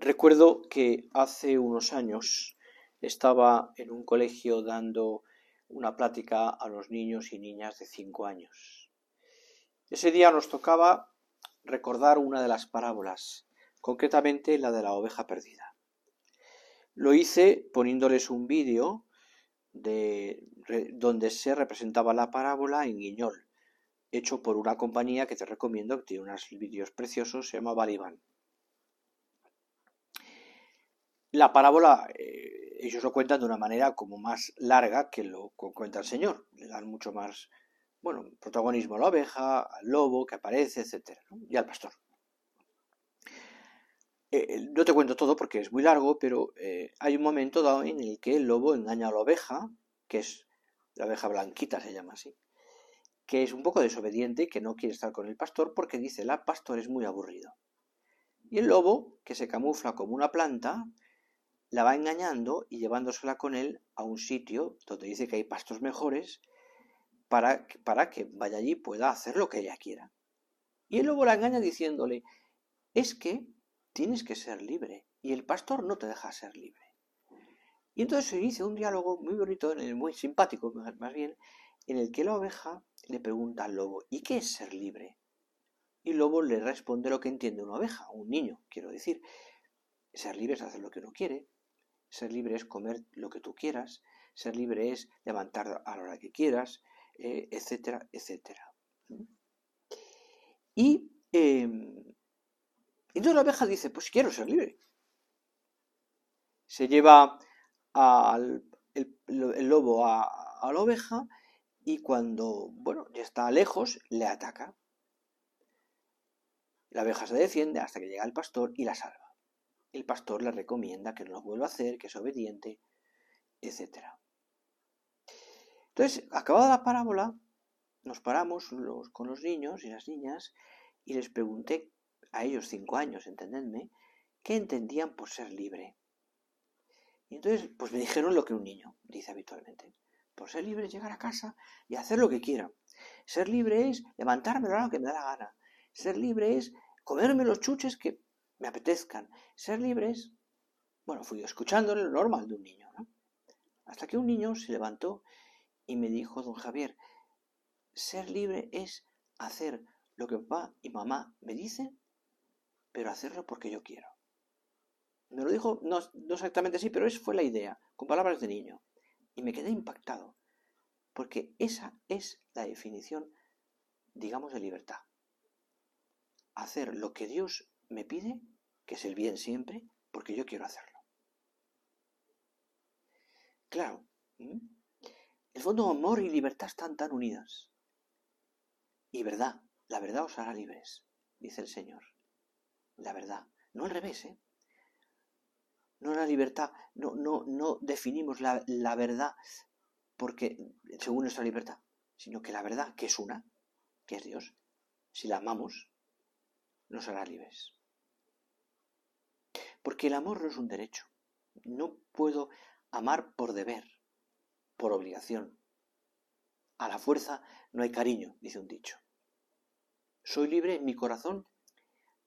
Recuerdo que hace unos años estaba en un colegio dando una plática a los niños y niñas de 5 años. Ese día nos tocaba recordar una de las parábolas, concretamente la de la oveja perdida. Lo hice poniéndoles un vídeo de, donde se representaba la parábola en guiñol, hecho por una compañía que te recomiendo, que tiene unos vídeos preciosos, se llama Baliban. La parábola eh, ellos lo cuentan de una manera como más larga que lo cuenta el Señor. Le dan mucho más, bueno, protagonismo a la oveja, al lobo que aparece, etc. y al pastor. Eh, eh, no te cuento todo porque es muy largo, pero hay un momento dado en el que el lobo engaña a la oveja, que es la oveja blanquita, se llama así, que es un poco desobediente y que no quiere estar con el pastor porque dice, la pastor es muy aburrido. Y el lobo, que se camufla como una planta, la va engañando y llevándosela con él a un sitio donde dice que hay pastos mejores para, para que vaya allí y pueda hacer lo que ella quiera. Y el lobo la engaña diciéndole, es que tienes que ser libre y el pastor no te deja ser libre. Y entonces se dice un diálogo muy bonito, muy simpático más bien, en el que la oveja le pregunta al lobo, ¿y qué es ser libre? Y el lobo le responde lo que entiende una oveja, un niño, quiero decir. Ser libre es hacer lo que uno quiere, ser libre es comer lo que tú quieras, ser libre es levantar a la hora que quieras, eh, etcétera, etcétera. Y em, entonces la oveja dice, pues quiero ser libre. Se lleva el, lobo a, la oveja y cuando, bueno, ya está lejos, le ataca. La oveja se defiende hasta que llega el pastor y la salva el pastor le recomienda que no lo vuelva a hacer, que es obediente, etc. Entonces, acabada la parábola, nos paramos con los niños y las niñas y les pregunté a ellos cinco años, entendedme, qué entendían por ser libre. Y entonces, pues me dijeron lo que un niño dice habitualmente. Por ser libre es llegar a casa y hacer lo que quiera. Ser libre es levantarme lo que me da la gana. Ser libre es comerme los chuches que me apetezcan ser libres, bueno, fui escuchándole lo normal de un niño, ¿no? Hasta que un niño se levantó y me dijo, don Javier, ser libre es hacer lo que papá y mamá me dicen, pero hacerlo porque yo quiero. Me lo dijo, no, no exactamente así, pero esa fue la idea, con palabras de niño. Y me quedé impactado, porque esa es la definición, digamos, de libertad. Hacer lo que Dios me pide, que es el bien siempre, porque yo quiero hacerlo. Claro, el fondo amor y libertad están tan unidas. Y verdad, la verdad os hará libres, dice el Señor. La verdad, no al revés, ¿eh? No la libertad, no, no, no definimos la, la verdad porque según nuestra libertad, sino que la verdad, que es una, que es Dios, si la amamos, nos hará libres. Porque el amor no es un derecho. No puedo amar por deber, por obligación. A la fuerza no hay cariño, dice un dicho. Soy libre en mi corazón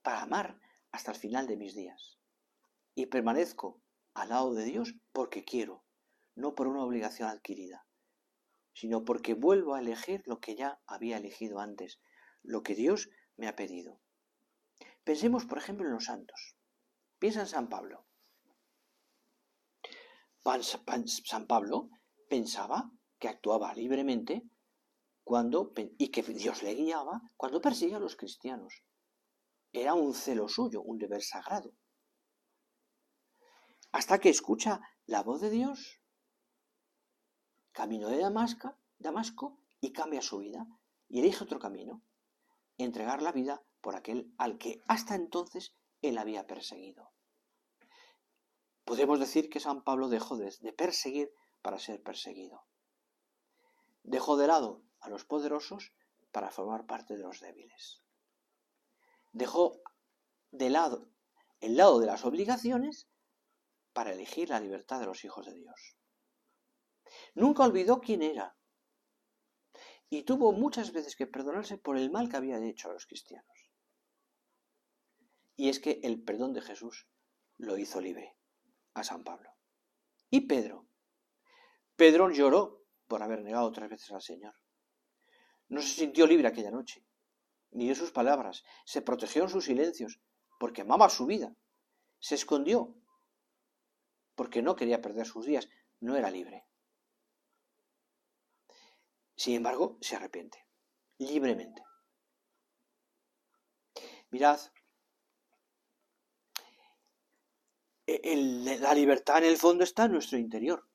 para amar hasta el final de mis días. Y permanezco al lado de Dios porque quiero, no por una obligación adquirida, sino porque vuelvo a elegir lo que ya había elegido antes, lo que Dios me ha pedido. Pensemos, por ejemplo, en los santos. Piensa en San Pablo. San Pablo pensaba que actuaba libremente cuando, y que Dios le guiaba cuando perseguía a los cristianos. Era un celo suyo, un deber sagrado. Hasta que escucha la voz de Dios, camino de Damasco, Damasco y cambia su vida y elige otro camino, entregar la vida por aquel al que hasta entonces él había perseguido. Podemos decir que San Pablo dejó de, perseguir para ser perseguido. Dejó de lado a los poderosos para formar parte de los débiles. Dejó de lado el lado de las obligaciones para elegir la libertad de los hijos de Dios. Nunca olvidó quién era y tuvo muchas veces que perdonarse por el mal que había hecho a los cristianos. Y es que el perdón de Jesús lo hizo libre a San Pablo. Y Pedro. Pedro lloró por haber negado tres veces al Señor. No se sintió libre aquella noche, ni de sus palabras. Se protegió en sus silencios, porque amaba su vida. Se escondió, porque no quería perder sus días. No era libre. Sin embargo, se arrepiente, libremente. Mirad, e, la libertad en el fondo está en nuestro interior.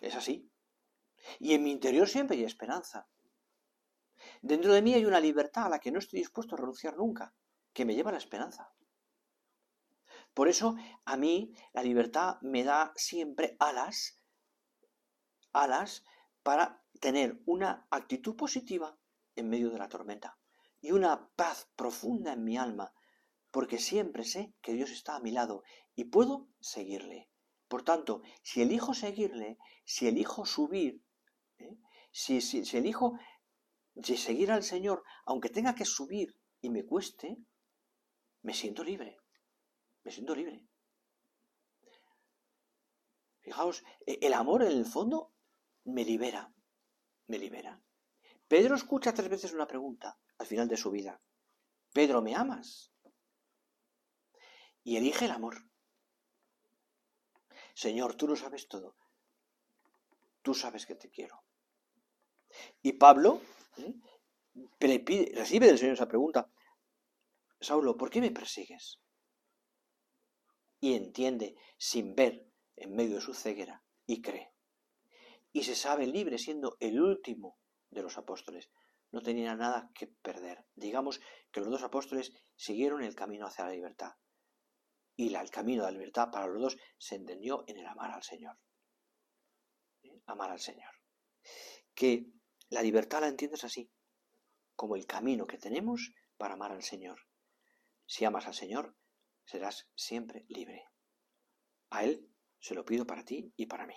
Es así. Y en mi interior siempre hay esperanza. Dentro de mí hay una libertad a la que no estoy dispuesto a renunciar nunca, que me lleva a la esperanza. Por eso a mí la libertad me da siempre alas, alas para tener una actitud positiva en medio de la tormenta y una paz profunda en mi alma, porque siempre sé que Dios está a mi lado y puedo seguirle. Por tanto, si elijo seguirle, si elijo subir, ¿eh? si, si, si elijo seguir al Señor, aunque tenga que subir y me cueste, me siento libre. Me siento libre. Fijaos, e, el amor en el fondo me libera. Me libera. Pedro escucha tres veces una pregunta al final de su vida. Pedro, ¿me amas? Y elige el amor. Señor, tú lo sabes todo. Tú sabes que te quiero. Y Pablo ¿eh? recibe del Señor esa pregunta. Saulo, ¿por qué me persigues? Y entiende, sin ver, en medio de su ceguera, y cree. Y se sabe libre siendo el último de los apóstoles. No tenía nada que perder. Digamos que los dos apóstoles siguieron el camino hacia la libertad. Y el camino de la libertad para los dos se entendió en el amar al Señor. ¿Eh? Amar al Señor. Que la libertad la entiendes así, como el camino que tenemos para amar al Señor. Si amas al Señor, serás siempre libre. A Él se lo pido para ti y para mí.